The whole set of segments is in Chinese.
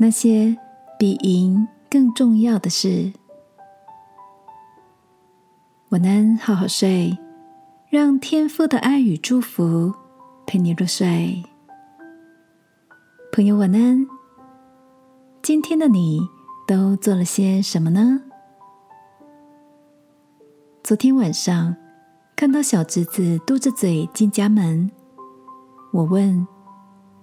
那些比赢更重要的事。晚安，好好睡，让天父的爱与祝福陪你入睡。朋友，晚安。今天的你都做了些什么呢？昨天晚上看到小侄子嘟着嘴进家门，我问：“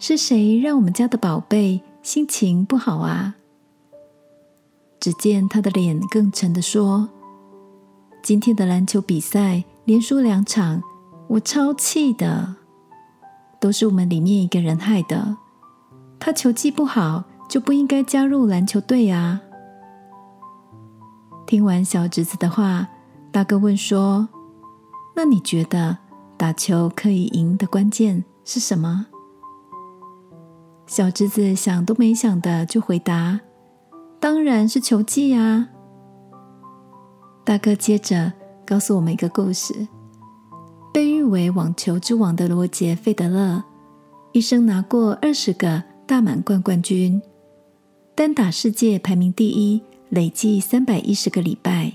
是谁让我们家的宝贝心情不好啊？”只见他的脸更沉的说：“今天的篮球比赛连输两场，我超气的，都是我们里面一个人害的。他球技不好，就不应该加入篮球队啊！”听完小侄子的话。大哥问说：“那你觉得打球可以赢的关键是什么？”小侄子想都没想的就回答：“当然是球技呀！”大哥接着告诉我们一个故事：被誉为网球之王的罗杰·费德勒，一生拿过二十个大满贯冠军，单打世界排名第一，累计三百一十个礼拜。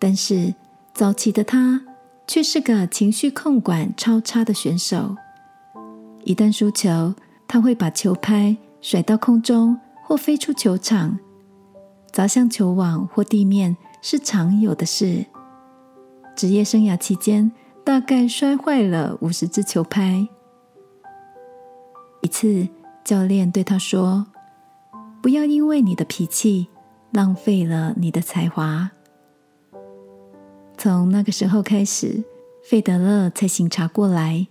但是早期的他却是个情绪控管超差的选手。一旦输球，他会把球拍甩到空中或飞出球场，砸向球网或地面是常有的事。职业生涯期间，大概摔坏了五十只球拍。一次，教练对他说：“不要因为你的脾气浪费了你的才华。”从那个时候开始，费德勒才醒察过来，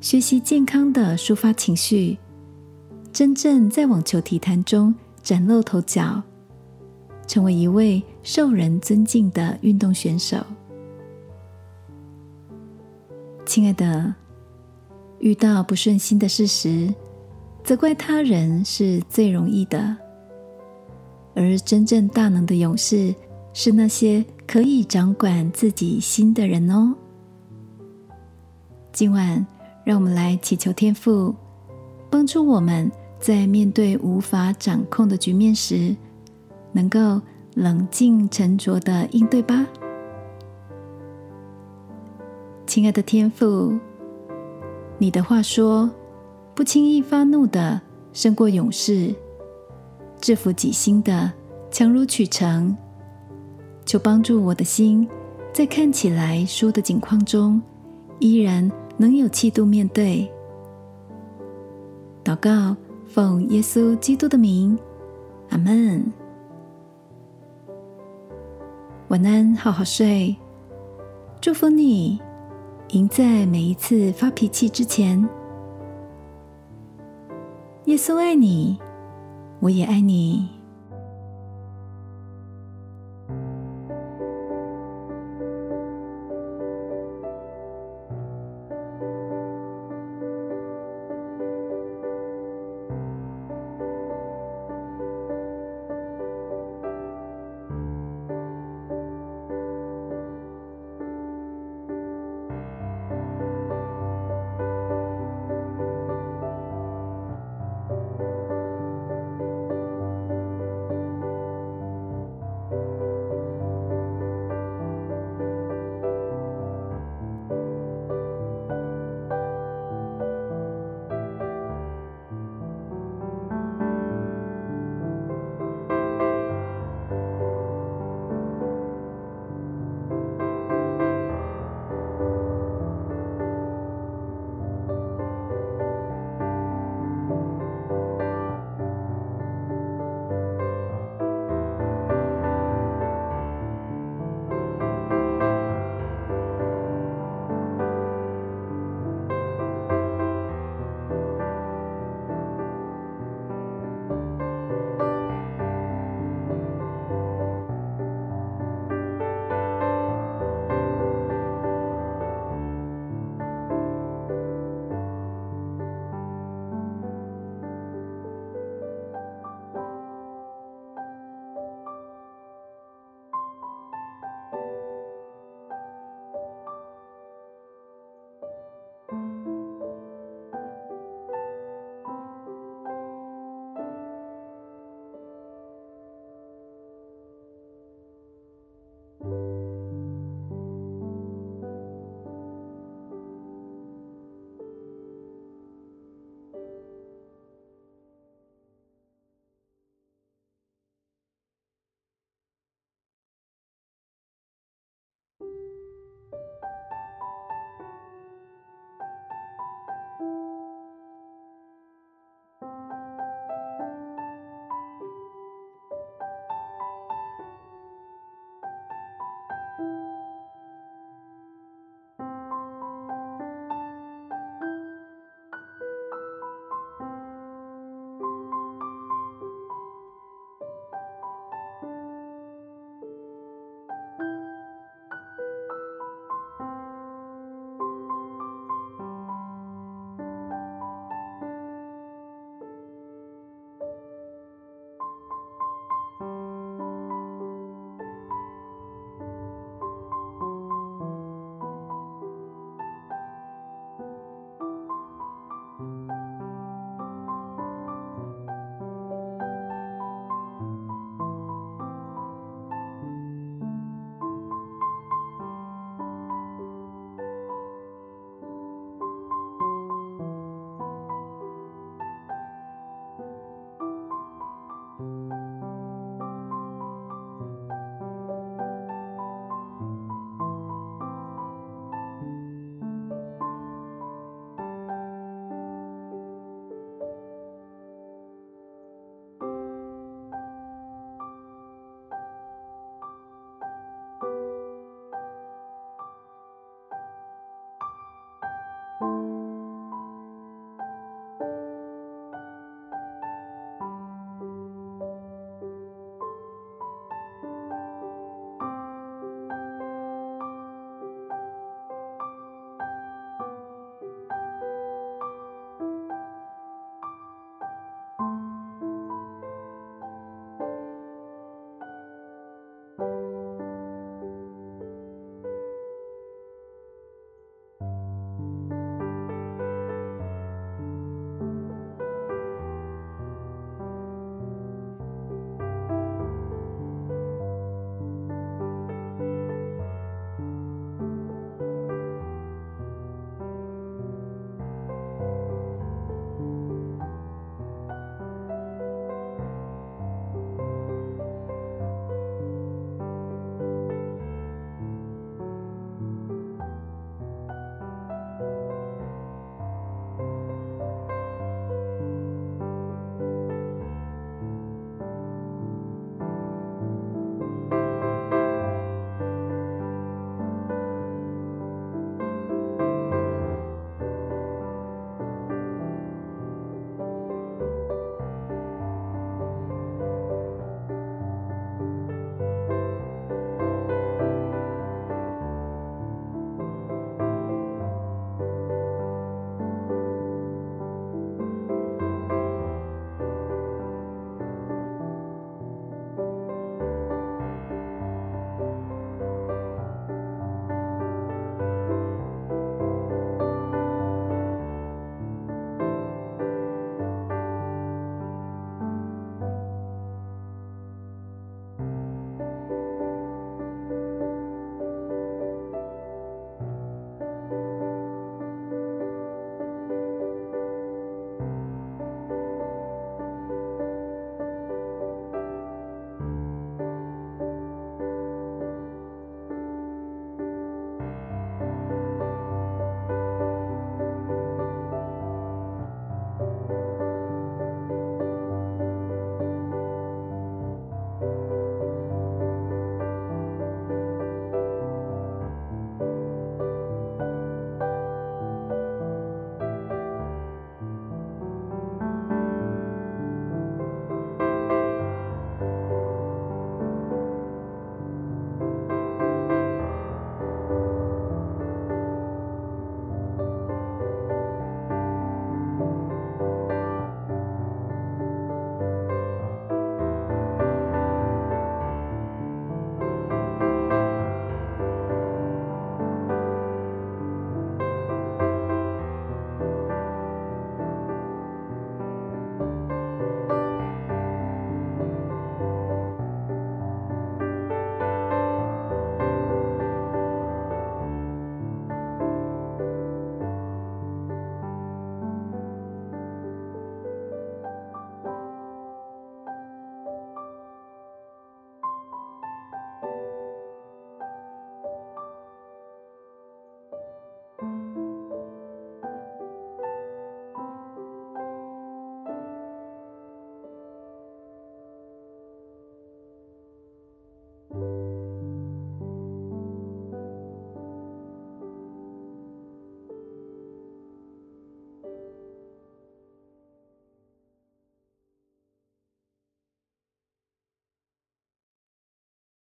学习健康的抒发情绪，真正在网球体坛中崭露头角，成为一位受人尊敬的运动选手。亲爱的，遇到不顺心的事时，责怪他人是最容易的，而真正大能的勇士是那些。可以掌管自己心的人哦。今晚，让我们来祈求天父，帮助我们在面对无法掌控的局面时，能够冷静沉着的应对吧。亲爱的天父，你的话说，不轻易发怒的胜过勇士，制服己心的强如取成。求帮助我的心，在看起来输的境况中，依然能有气度面对。祷告，奉耶稣基督的名，阿门。晚安，好好睡。祝福你，赢在每一次发脾气之前。耶稣爱你，我也爱你。